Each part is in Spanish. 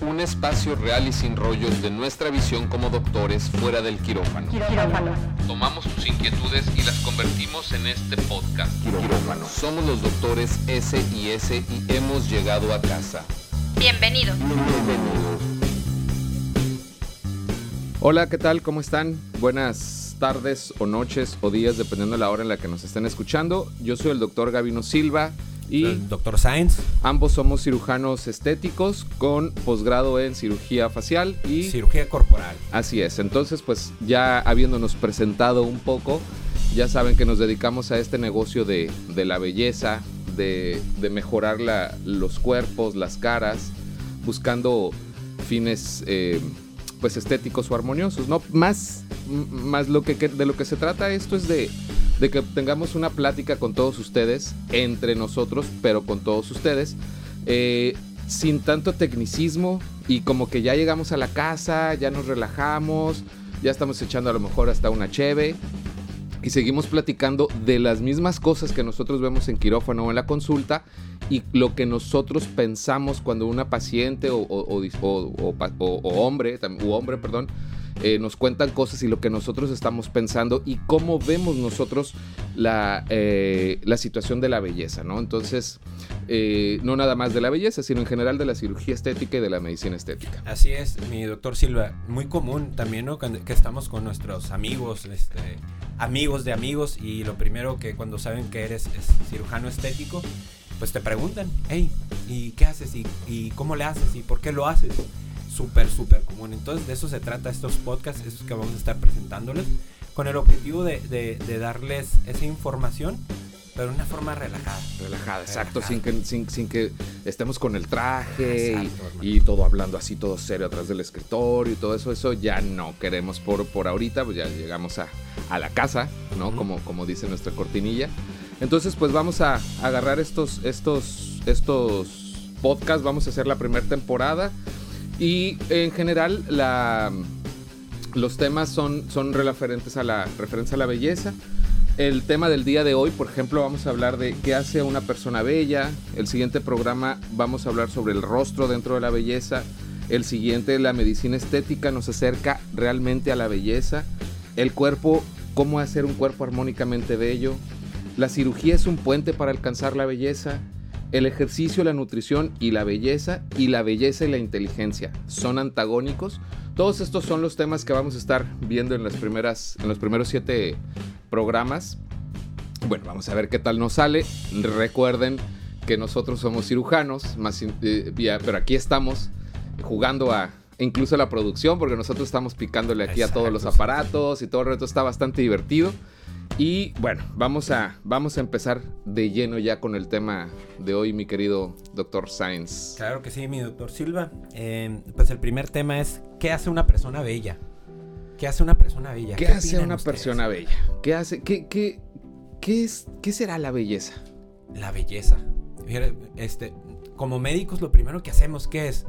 Un espacio real y sin rollos de nuestra visión como doctores fuera del quirófano. Quirófano. Tomamos tus inquietudes y las convertimos en este podcast. Quirófano. Somos los doctores S y S y hemos llegado a casa. Bienvenido. Hola, ¿qué tal? ¿Cómo están? Buenas tardes o noches o días, dependiendo de la hora en la que nos estén escuchando. Yo soy el doctor Gavino Silva y el doctor Sainz. ambos somos cirujanos estéticos con posgrado en cirugía facial y Cirugía corporal. Así es, entonces pues ya habiéndonos presentado un poco, ya saben que nos dedicamos a este negocio de, de la belleza, de, de mejorar la- los cuerpos, las caras, buscando fines eh, pues estéticos o armoniosos, ¿no? Más, más lo que- de lo que se trata esto es de, de que tengamos una plática con todos ustedes, entre nosotros, pero con todos ustedes, eh, sin tanto tecnicismo y como que ya llegamos a la casa, ya nos relajamos, ya estamos echando a lo mejor hasta una cheve y seguimos platicando de las mismas cosas que nosotros vemos en quirófano o en la consulta y lo que nosotros pensamos cuando una paciente o, o- o hombre, u hombre, perdón, eh, nos cuentan cosas y lo que nosotros estamos pensando y cómo vemos nosotros la, eh, la situación de la belleza, ¿no? Entonces, eh, no nada más de la belleza, sino en general de la cirugía estética y de la medicina estética. Así es, mi doctor Silva. Muy común también, ¿no? Que estamos con nuestros amigos, este, amigos de amigos, y lo primero que cuando saben que eres es cirujano estético, pues te preguntan, hey, ¿y qué haces? ¿Y, y cómo le haces? ¿Y por qué lo haces? Súper, súper común. Entonces, de eso se trata estos podcasts, estos que vamos a estar presentándoles, con el objetivo de, de- de darles esa información, pero de una forma relajada. Relajada, exacto, Relajada. sin que, sin, sin que estemos con el traje y- Exacto, hermano. y, todo hablando así, todo serio atrás del escritorio y todo eso, eso ya no queremos por, por ahorita, pues ya llegamos a, a la casa, ¿no? Como, como dice nuestra cortinilla. Entonces, pues vamos a agarrar estos, estos, estos podcasts, vamos a hacer la primera temporada y en general la, los temas son, son referentes a la referencia a la belleza. El tema del día de hoy, por ejemplo, vamos a hablar de qué hace a una persona bella. El siguiente programa vamos a hablar sobre el rostro dentro de la belleza. El siguiente, la medicina estética, nos acerca realmente a la belleza. El cuerpo, cómo hacer un cuerpo armónicamente bello. La cirugía es un puente para alcanzar la belleza. El ejercicio, la nutrición y la belleza. Y la belleza y la inteligencia son antagónicos. Todos estos son los temas que vamos a estar viendo en, las primeras, en los primeros siete programas. Bueno, vamos a ver qué tal nos sale. Recuerden que nosotros somos cirujanos, más, eh, pero aquí estamos jugando a incluso la producción, porque nosotros estamos picándole aquí a todos los aparatos y todo el resto está bastante divertido. Y bueno, vamos a, vamos a empezar de lleno ya con el tema de hoy, mi querido doctor Sainz. Claro que sí, mi doctor Silva. Eh, pues el primer tema es, ¿qué hace una persona bella? ¿Qué hace una persona bella? ¿Qué hace una ustedes? persona bella? ¿Qué hace? ¿Qué, qué, qué es, ¿Qué será la belleza? La belleza. Este, como médicos lo primero que hacemos, ¿qué es?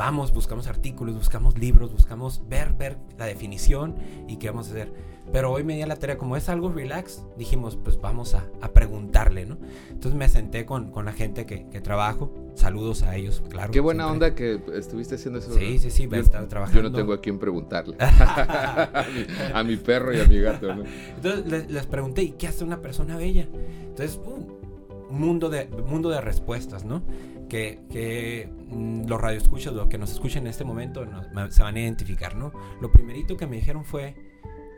Vamos, buscamos artículos, buscamos libros, buscamos ver, ver la definición y qué vamos a hacer. Pero hoy me di a la tarea, como es algo relax, dijimos, pues vamos a, a preguntarle, ¿no? Entonces me senté con, con la gente que, que trabajo. Saludos a ellos, claro. Qué buena siempre. onda que estuviste haciendo eso. Sí, sí, sí, Yo- he estado Yo trabajando. no tengo a quién preguntarle. a, mi, a mi perro y a mi gato, ¿no? Entonces les, les pregunté, ¿y qué hace una persona bella? Entonces, ¡pum! Un mundo de, mundo de respuestas, ¿no? Que, que mm, los radioescuchas, los que nos escuchen en este momento, nos- se van a identificar, ¿no? Lo primerito que me dijeron fue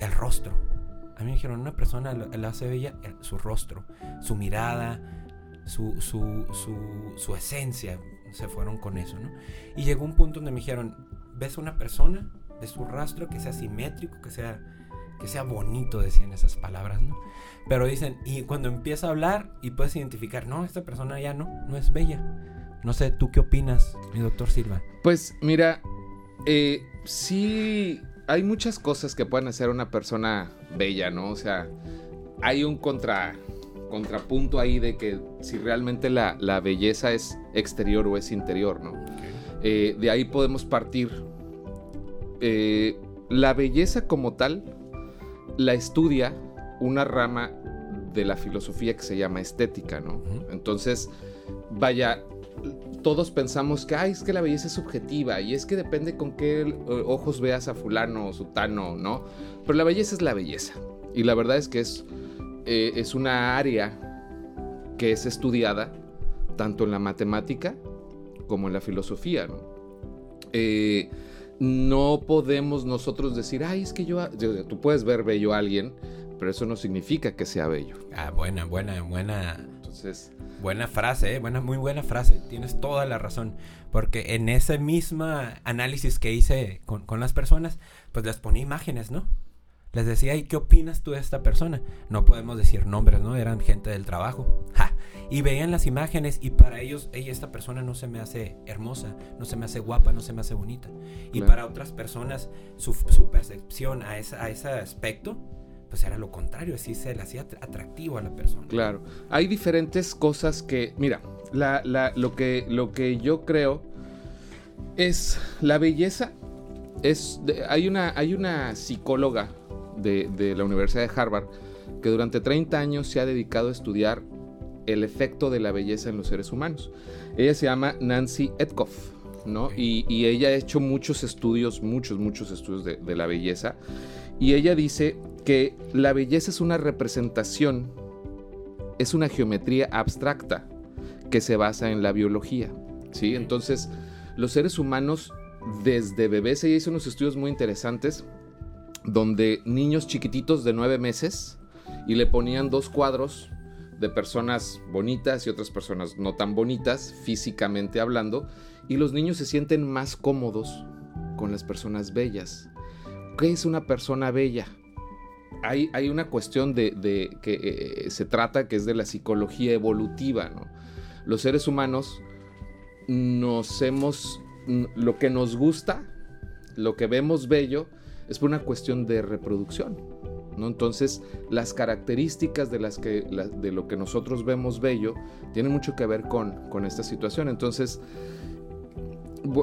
el rostro. A mí me dijeron, una persona la hace bella el- su rostro, su mirada, su, su, su, su esencia. Se fueron con eso, ¿no? Y llegó un punto donde me dijeron, ¿ves una persona? ¿Ves su rastro? Que sea simétrico, que sea que sea bonito, decían esas palabras, ¿no? Pero dicen, y cuando empieza a hablar y puedes identificar, no, esta persona ya no, no es bella. No sé, ¿tú qué opinas, mi doctor Silva? Pues mira, eh, sí hay muchas cosas que pueden hacer una persona bella, ¿no? O sea, hay un contra, contrapunto ahí de que si realmente la, la belleza es exterior o es interior, ¿no? Eh, de ahí podemos partir. Eh, la belleza como tal la estudia una rama de la filosofía que se llama estética, ¿no? Entonces, vaya, todos pensamos que, ay, es que la belleza es subjetiva y es que depende con qué eh, ojos veas a fulano o sutano, ¿no? Pero la belleza es la belleza. Y la verdad es que es, eh, es una área que es estudiada tanto en la matemática como en la filosofía, ¿no? Eh, no podemos nosotros decir, ay, es que yo, tú puedes ver bello a alguien, pero eso no significa que sea bello. Ah, buena, buena, buena. Entonces, buena frase, ¿eh? buena, muy buena frase. Tienes toda la razón. Porque en ese mismo análisis que hice con, con las personas, pues les ponía imágenes, ¿no? Les decía, ¿y qué opinas tú de esta persona? No podemos decir nombres, ¿no? Eran gente del trabajo. Y veían las imágenes y para ellos, ella, esta persona no se me hace hermosa, no se me hace guapa, no se me hace bonita. Y para otras personas, su, percepción a, esa, a ese aspecto, pues era lo contrario, así se le hacía atractivo a la persona. Claro. Hay diferentes cosas que, mira, la, la, lo, que, lo que yo creo es la belleza. Es, hay, una, hay una psicóloga de, la Universidad de Harvard, que durante 30 años se ha dedicado a estudiar el efecto de la belleza en los seres humanos. Ella se llama Nancy Etkoff, ¿no? Y, ella ha hecho muchos estudios, muchos, muchos estudios de, de, la belleza. Y ella dice que la belleza es una representación, es una geometría abstracta que se basa en la biología, ¿sí? Entonces, los seres humanos, desde bebés, ella hizo unos estudios muy interesantes donde niños chiquititos de nueve meses y le ponían dos cuadros de personas bonitas y otras personas no tan bonitas, físicamente hablando, y los niños se sienten más cómodos con las personas bellas. ¿Qué es una persona bella? Hay, hay una cuestión de, que eh, se trata que es de la psicología evolutiva. Los seres humanos nos hemos, lo que nos gusta, lo que vemos bello, es por una cuestión de reproducción. ¿No? Entonces, las características de, las que, de lo que nosotros vemos bello tienen mucho que ver con, con esta situación. Entonces,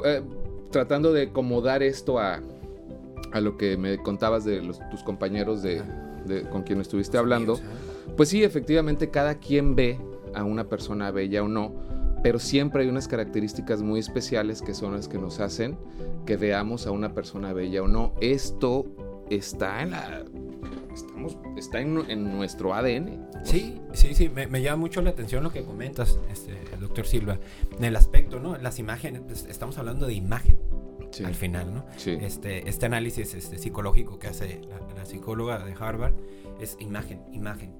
eh, tratando de acomodar esto a, a, lo que me contabas de los, tus compañeros de, con quien estuviste hablando, pues sí, efectivamente, cada quien ve a una persona bella o no, pero siempre hay unas características muy especiales que son las que nos hacen que veamos a una persona bella o no. Esto está en la... Estamos, está en, nuestro ADN. Sí, sí, sí, me, llama mucho la atención lo que comentas, este, doctor Silva, en el aspecto, ¿no? Las imágenes, pues, estamos hablando de imagen. al final, ¿no? Sí. Este, este análisis este, psicológico que hace la, psicóloga de Harvard es imagen, imagen.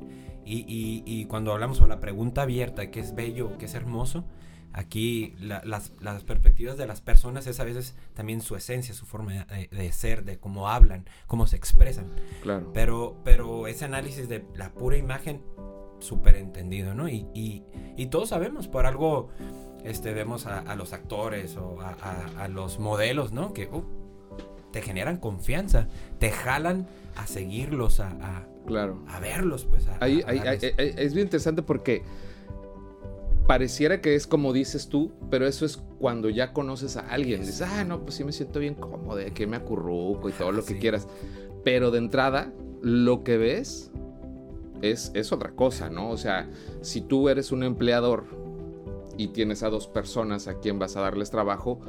Y, y, y, cuando hablamos sobre la pregunta abierta, ¿qué es bello, qué es hermoso? Aquí las, las, perspectivas de las personas es a veces también su esencia, su forma de, ser, de cómo hablan, cómo se expresan. Claro. Pero, pero ese análisis de la pura imagen, súper entendido, ¿no? Y, y, y, todos sabemos, por algo este, vemos a, los actores o a, a, los modelos, ¿no? Que uh, te generan confianza, te jalan a seguirlos, a, claro. a verlos, pues. Ahí, es bien interesante porque pareciera que es como dices tú, pero eso es cuando ya conoces a alguien. Dices, ah, no, pues sí me siento bien cómodo, que me acurruco y todo lo que quieras. Pero de entrada, lo que ves es, es otra cosa, ¿no? O sea, si tú eres un empleador y tienes a dos personas a quien vas a darles trabajo,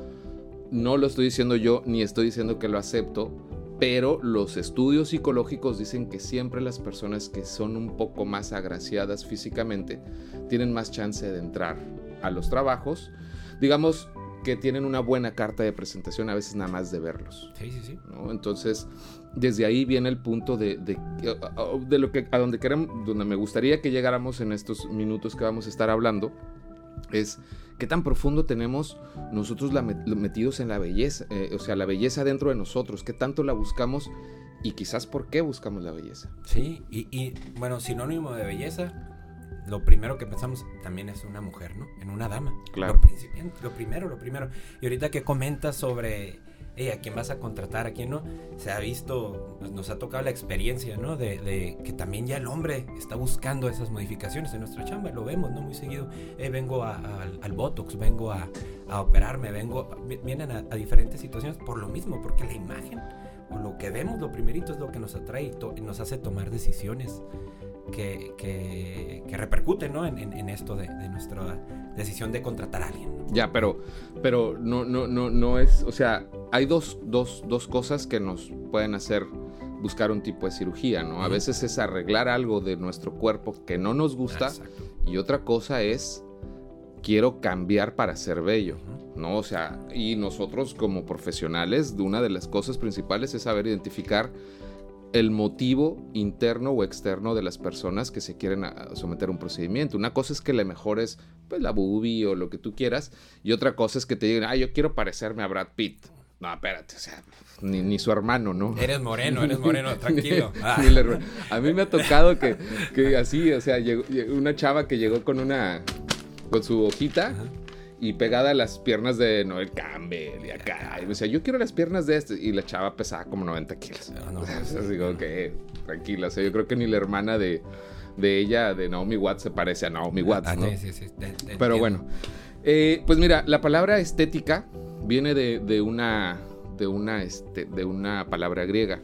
no lo estoy diciendo yo, ni estoy diciendo que lo acepto, pero los estudios psicológicos dicen que siempre las personas que son un poco más agraciadas físicamente tienen más chance de entrar a los trabajos. Digamos que tienen una buena carta de presentación a veces nada más de verlos. Sí, sí, sí. Entonces, desde ahí viene el punto de, de, lo que a donde queremos, donde me gustaría que llegáramos en estos minutos que vamos a estar hablando, es qué tan profundo tenemos nosotros la metidos en la belleza, eh, o sea, la belleza dentro de nosotros, qué tanto la buscamos y quizás por qué buscamos la belleza. Sí, y, bueno, sinónimo de belleza, lo primero que pensamos también es una mujer, ¿no? En una dama. Claro. Lo, lo primero, lo primero. Y ahorita que comentas sobre a quién vas a contratar, a quién no, se ha visto, nos, ha tocado la experiencia, ¿no? De, que también ya el hombre está buscando esas modificaciones en nuestra chamba, lo vemos, ¿no? Muy seguido, eh, vengo al Botox, vengo a, operarme, vengo, vienen a, diferentes situaciones por lo mismo, porque la imagen o lo que vemos, lo primerito es lo que nos atrae y nos hace tomar decisiones que, que, repercute ¿no? en, en, esto de, de, nuestra decisión de contratar a alguien. Ya, pero, pero no, no, no, no es, o sea, hay dos, dos, dos cosas que nos pueden hacer buscar un tipo de cirugía, ¿no? A veces es arreglar algo de nuestro cuerpo que no nos gusta y otra cosa es quiero cambiar para ser bello, ¿no? O sea, y nosotros como profesionales, una de las cosas principales es saber identificar el motivo interno o externo de las personas que se quieren someter a un procedimiento. Una cosa es que le mejores pues la boobie o lo que tú quieras y otra cosa es que te digan, ah, yo quiero parecerme a Brad Pitt. No, espérate, o sea, ni, su hermano, ¿no? Eres moreno, eres moreno, tranquilo. Ah. a mí me ha tocado que, que así, o sea, llegó, una chava que llegó con una, con su hojita y pegada a las piernas de Noel Campbell y acá. Y me decía, yo quiero las piernas de este. Y la chava pesaba como 90 kilos. Ah, no, no, o digo, que tranquila. O sea, yo creo que ni la hermana de, de ella, de Naomi Watts, se parece a Naomi Watts, ah, ¿no? Sí, sí, sí. Pero bueno. Eh, pues mira, la palabra estética viene de, una, de, una, este, de una palabra griega,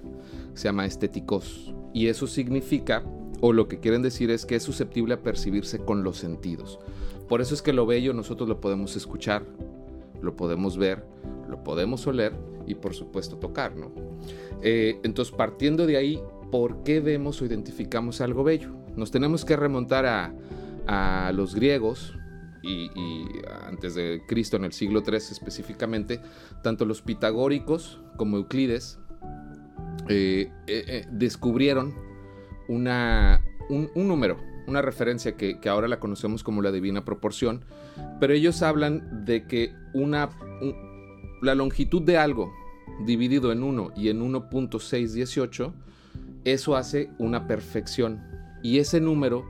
se llama estéticos, y eso significa, o lo que quieren decir es que es susceptible a percibirse con los sentidos. Por eso es que lo bello nosotros lo podemos escuchar, lo podemos ver, lo podemos oler y por supuesto tocar, ¿no? Eh, entonces, partiendo de ahí, ¿por qué vemos o identificamos algo bello? Nos tenemos que remontar a, a los griegos, y, antes de Cristo en el siglo III específicamente, tanto los pitagóricos como Euclides eh, eh, descubrieron una, un, número, una referencia que, ahora la conocemos como la divina proporción, pero ellos hablan de que una, la longitud de algo dividido en 1 y en 1.618, eso hace una perfección. Y ese número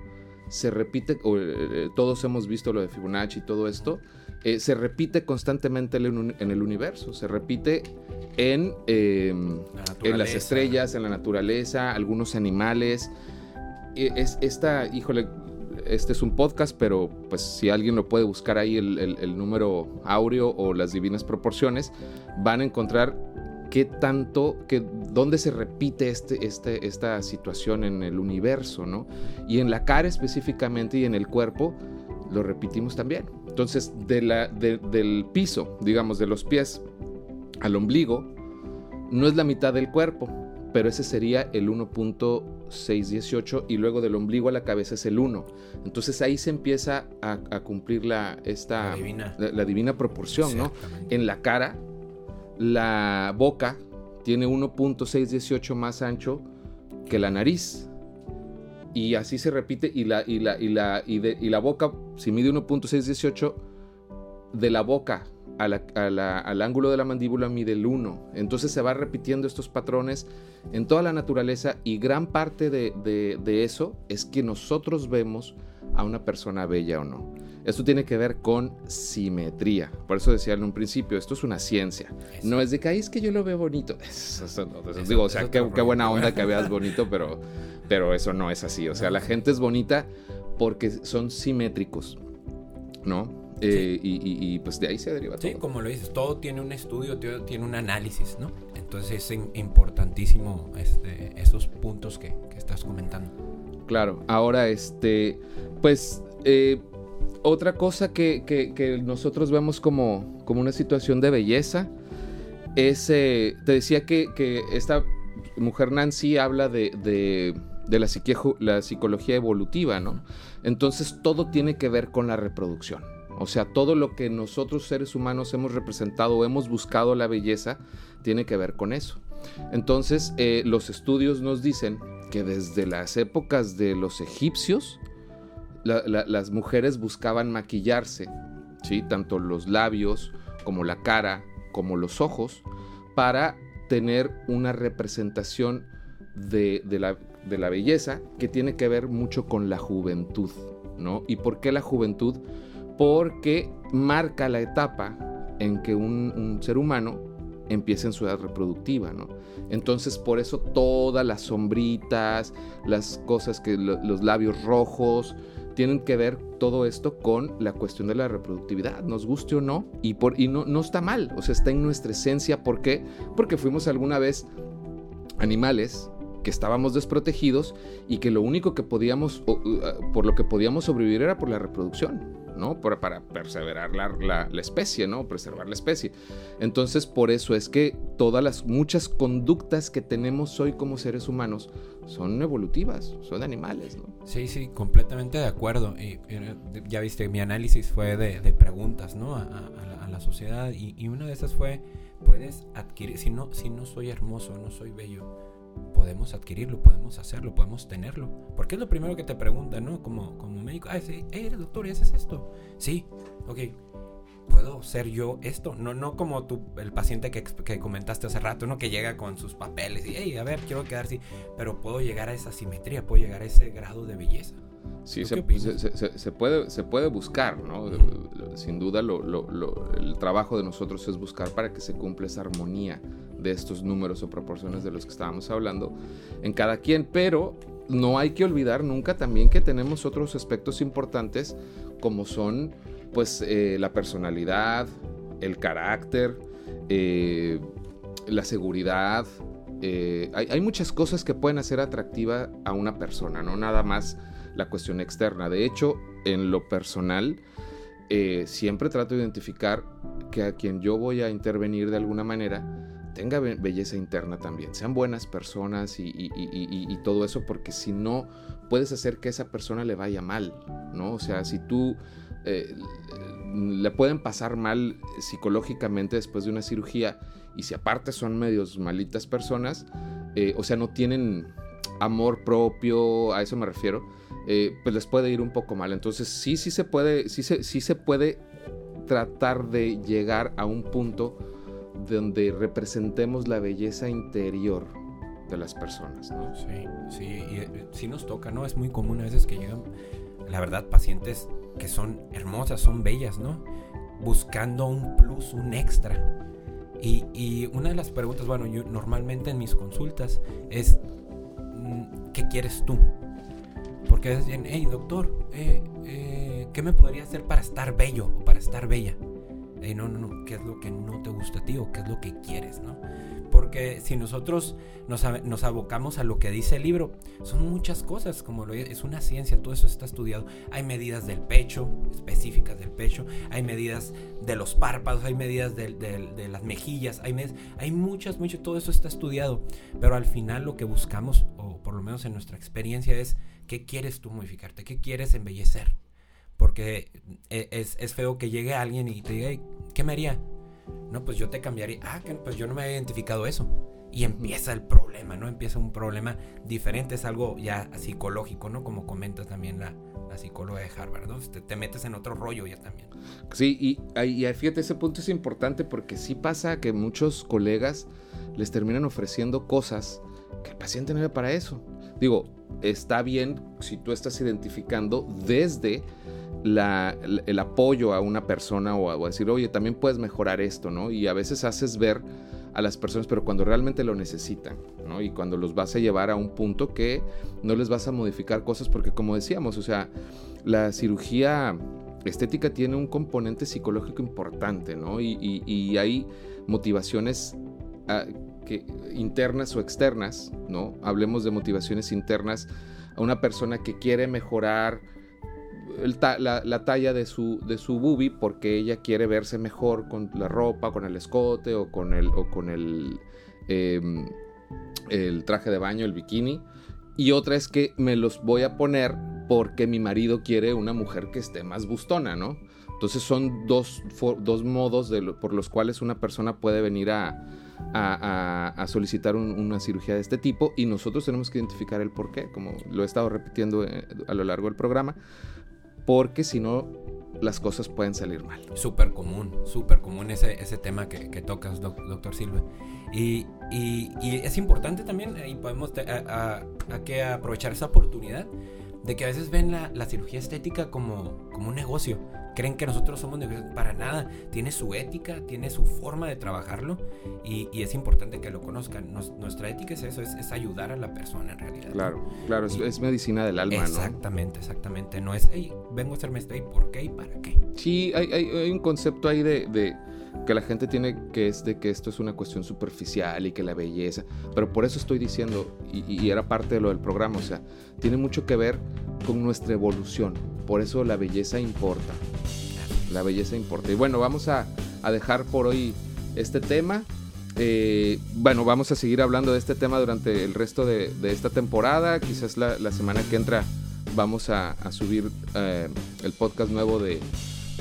se repite, eh, todos hemos visto lo de Fibonacci y todo esto, eh, se repite constantemente en, el universo, se repite en, em, en las estrellas, en la naturaleza, algunos animales. E, es, esta, híjole, este es un podcast, pero pues si alguien lo puede buscar ahí el, el número áureo o las divinas proporciones, van a encontrar qué tanto, que, dónde se repite este, este, esta situación en el universo, ¿no? Y en la cara específicamente y en el cuerpo lo repetimos también. Entonces, de la, del piso, digamos, de los pies al ombligo, no es la mitad del cuerpo, pero ese sería el 1.618 y luego del ombligo a la cabeza es el 1. Entonces ahí se empieza a, cumplir la, esta, divina. La, divina proporción, ¿no? En la cara la boca tiene 1.618 más ancho que la nariz. Y así se repite. Y la, y la, y la, y y la boca, si mide 1.618, de la boca al ángulo de la mandíbula mide el 1. Entonces se va repitiendo estos patrones en toda la naturaleza y gran parte de, de eso es que nosotros vemos a una persona bella o no. Esto tiene que ver con simetría. Por eso decía en un principio, esto es una ciencia. No es de que, ahí es que yo lo veo bonito. digo, o sea, qué, buena onda que veas bonito, pero, pero eso no es así. O sea, la gente es bonita porque son simétricos, ¿no? Eh, y, pues de ahí se deriva todo. Sí, como lo dices, todo tiene un estudio, tiene un análisis, ¿no? Entonces es importantísimo este, esos puntos que, que, estás comentando. Claro, ahora este, pues eh, otra cosa que, nosotros vemos como, como, una situación de belleza es, eh, te decía que, esta mujer Nancy habla de, de, la, la, psicología evolutiva, ¿no? Entonces todo tiene que ver con la reproducción. O sea, todo lo que nosotros seres humanos hemos representado o hemos buscado la belleza tiene que ver con eso. Entonces, eh, los estudios nos dicen que desde las épocas de los egipcios, las mujeres buscaban maquillarse, ¿sí? tanto los labios como la cara, como los ojos, para tener una representación de, la, de, la, belleza que tiene que ver mucho con la juventud. ¿no? ¿Y por qué la juventud? Porque marca la etapa en que un, ser humano empieza en su edad reproductiva, ¿no? Entonces, por eso todas las sombritas, las cosas que los labios rojos, tienen que ver todo esto con la cuestión de la reproductividad, nos guste o no, y, por, y no, no está mal, o sea, está en nuestra esencia. ¿Por qué? Porque fuimos alguna vez animales que estábamos desprotegidos y que lo único que podíamos, por lo que podíamos sobrevivir era por la reproducción. ¿No? Para, para perseverar la, la, especie, ¿no? Preservar la especie. Entonces, por eso es que todas las muchas conductas que tenemos hoy como seres humanos son evolutivas, son animales, ¿no? Sí, sí, completamente de acuerdo. Y, ya viste, mi análisis fue de, de preguntas, ¿no? A, a, la, sociedad y, y, una de esas fue, puedes adquirir, si no, si no soy hermoso, no soy bello, podemos adquirirlo, podemos hacerlo, podemos tenerlo. Porque es lo primero que te preguntan, ¿no? Como, como médico, ah, sí, eres doctor y haces esto. Sí, ok. ¿Puedo ser yo esto? No, no como tú, el paciente que, que comentaste hace rato, ¿no? Que llega con sus papeles y, hey, a ver, quiero quedar así. Pero puedo llegar a esa simetría, puedo llegar a ese grado de belleza. Sí, se, se, puede, se puede buscar, ¿no? Sin duda el trabajo de nosotros es buscar para que se cumpla esa armonía de estos números o proporciones de los que estábamos hablando en cada quien, pero no hay que olvidar nunca también que tenemos otros aspectos importantes como son pues eh, la personalidad, el carácter, eh, la seguridad. Eh, hay, hay, muchas cosas que pueden hacer atractiva a una persona, no nada más la cuestión externa. De hecho, en lo personal, siempre trato de identificar que a quien yo voy a intervenir de alguna manera, tenga belleza interna también, sean buenas personas y, todo eso, porque si no, puedes hacer que esa persona le vaya mal, ¿no? O sea, si tú eh, le pueden pasar mal psicológicamente después de una cirugía y si aparte son medios malitas personas, eh, o sea, no tienen amor propio, a eso me refiero, eh, pues les puede ir un poco mal. Entonces sí, sí se puede, sí sí se puede tratar de llegar a un punto donde representemos la belleza interior de las personas, ¿no? Sí, sí, y eh, sí nos toca, ¿no? Es muy común a veces que llegan, la verdad, pacientes que son hermosas, son bellas, ¿no? Buscando un plus, un extra. Y, una de las preguntas, bueno, normalmente en mis consultas es, mm, ¿qué quieres tú? Porque dicen, hey doctor, eh, eh, ¿qué me podría hacer para estar bello o para estar bella? No, no, no, ¿qué es lo que no te gusta a ti o qué es lo que quieres, no? Porque si nosotros nos, nos abocamos a lo que dice el libro, son muchas cosas, como lo es una ciencia, todo eso está estudiado. Hay medidas del pecho, específicas del pecho, hay medidas de los párpados, hay medidas de, de, las mejillas, hay, hay muchas, mucho, todo eso está estudiado. Pero al final lo que buscamos, o por lo menos en nuestra experiencia, es qué quieres tú modificarte, qué quieres embellecer. Porque eh, es, feo que llegue alguien y te diga, ¿qué me haría? No, pues yo te cambiaría. Ah, pues yo no me había identificado eso. Y empieza el problema, ¿no? Empieza un problema diferente, es algo ya psicológico, ¿no? Como comenta también la, psicóloga de Harvard, ¿no? Te, te, metes en otro rollo ya también. Sí, y, y fíjate, ese punto es importante porque sí pasa que muchos colegas les terminan ofreciendo cosas que el paciente no ve para eso. Digo, está bien si tú estás identificando desde el apoyo a una persona o a, decir, oye, también puedes mejorar esto, ¿no? Y a veces haces ver a las personas, pero cuando realmente lo necesitan, ¿no? Y cuando los vas a llevar a un punto que no les vas a modificar cosas, porque como decíamos, o sea, la cirugía estética tiene un componente psicológico importante, ¿no? Y, hay motivaciones ah, internas o externas, ¿no? Hablemos de motivaciones internas a una persona que quiere mejorar la, talla de su, de su boobie porque ella quiere verse mejor con la ropa, con el escote o con el, o con el, em, el traje de baño, el bikini. Y otra es que me los voy a poner porque mi marido quiere una mujer que esté más bustona, ¿no? Entonces son dos, dos modos de por los cuales una persona puede venir a, a, solicitar una cirugía de este tipo y nosotros tenemos que identificar el por qué, como lo he estado repitiendo eh, a lo largo del programa porque si no las cosas pueden salir mal. Súper común, súper común ese, ese tema que, que tocas, doctor Silva. Y, y, y, es importante también, y podemos a, que aprovechar esa oportunidad de que a veces ven la, la cirugía estética como, como un negocio creen que nosotros somos negocios. Para nada. Tiene su ética, tiene su forma de trabajarlo y, es importante que lo conozcan. nuestra ética es eso, es, ayudar a la persona en realidad. Claro, claro, es, medicina del alma, exactamente, Exactamente, No es, hey, vengo a hacerme esto, ¿y por qué y para qué? Sí, hay, hay, un concepto ahí de, que la gente tiene que es de que esto es una cuestión superficial y que la belleza, pero por eso estoy diciendo, y, era parte de lo del programa, o sea, tiene mucho que ver con nuestra evolución, por eso la belleza importa, la belleza importa. Y bueno, vamos a, dejar por hoy este tema. Eh, bueno, vamos a seguir hablando de este tema durante el resto de, esta temporada, quizás la, semana que entra vamos a, subir eh, el podcast nuevo de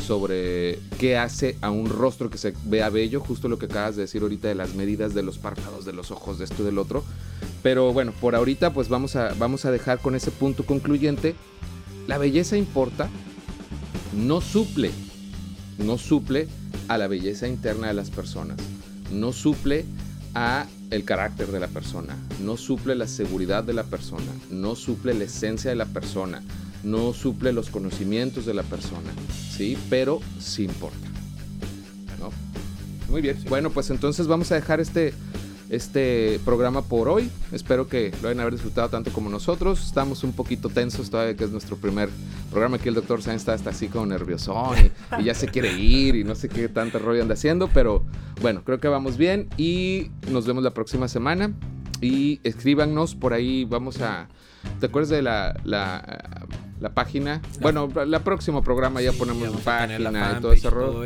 sobre qué hace a un rostro que se vea bello, justo lo que acabas de decir ahorita de las medidas de los párpados, de los ojos, de esto y del otro. Pero bueno, por ahorita pues vamos a, vamos a dejar con ese punto concluyente. La belleza importa, no suple, no suple a la belleza interna de las personas, no suple a el carácter de la persona, no suple la seguridad de la persona, no suple la esencia de la persona, no suple los conocimientos de la persona, ¿sí? Pero sí importa. ¿no? Muy bien. Bueno, pues entonces vamos a dejar este, este programa por hoy. Espero que lo hayan haber disfrutado tanto como nosotros. Estamos un poquito tensos todavía que es nuestro primer programa. Aquí el doctor Sainz está hasta así como nerviosón y, ya se quiere ir y no sé qué tanta rollo anda haciendo. Pero bueno, creo que vamos bien y nos vemos la próxima semana. Y escríbanos por ahí, vamos a... ¿Te acuerdas de la la página. Bueno, el próximo programa ya ponemos la página y todo ese rollo.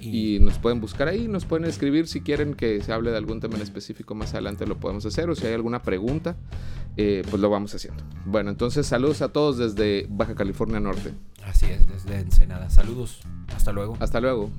y... nos pueden buscar ahí, nos pueden escribir si quieren que se hable de algún tema en específico más adelante lo podemos hacer o si hay alguna pregunta, eh, pues lo vamos haciendo. Bueno, entonces saludos a todos desde Baja California Norte. Así es, desde Ensenada. Saludos. Hasta luego. Hasta luego.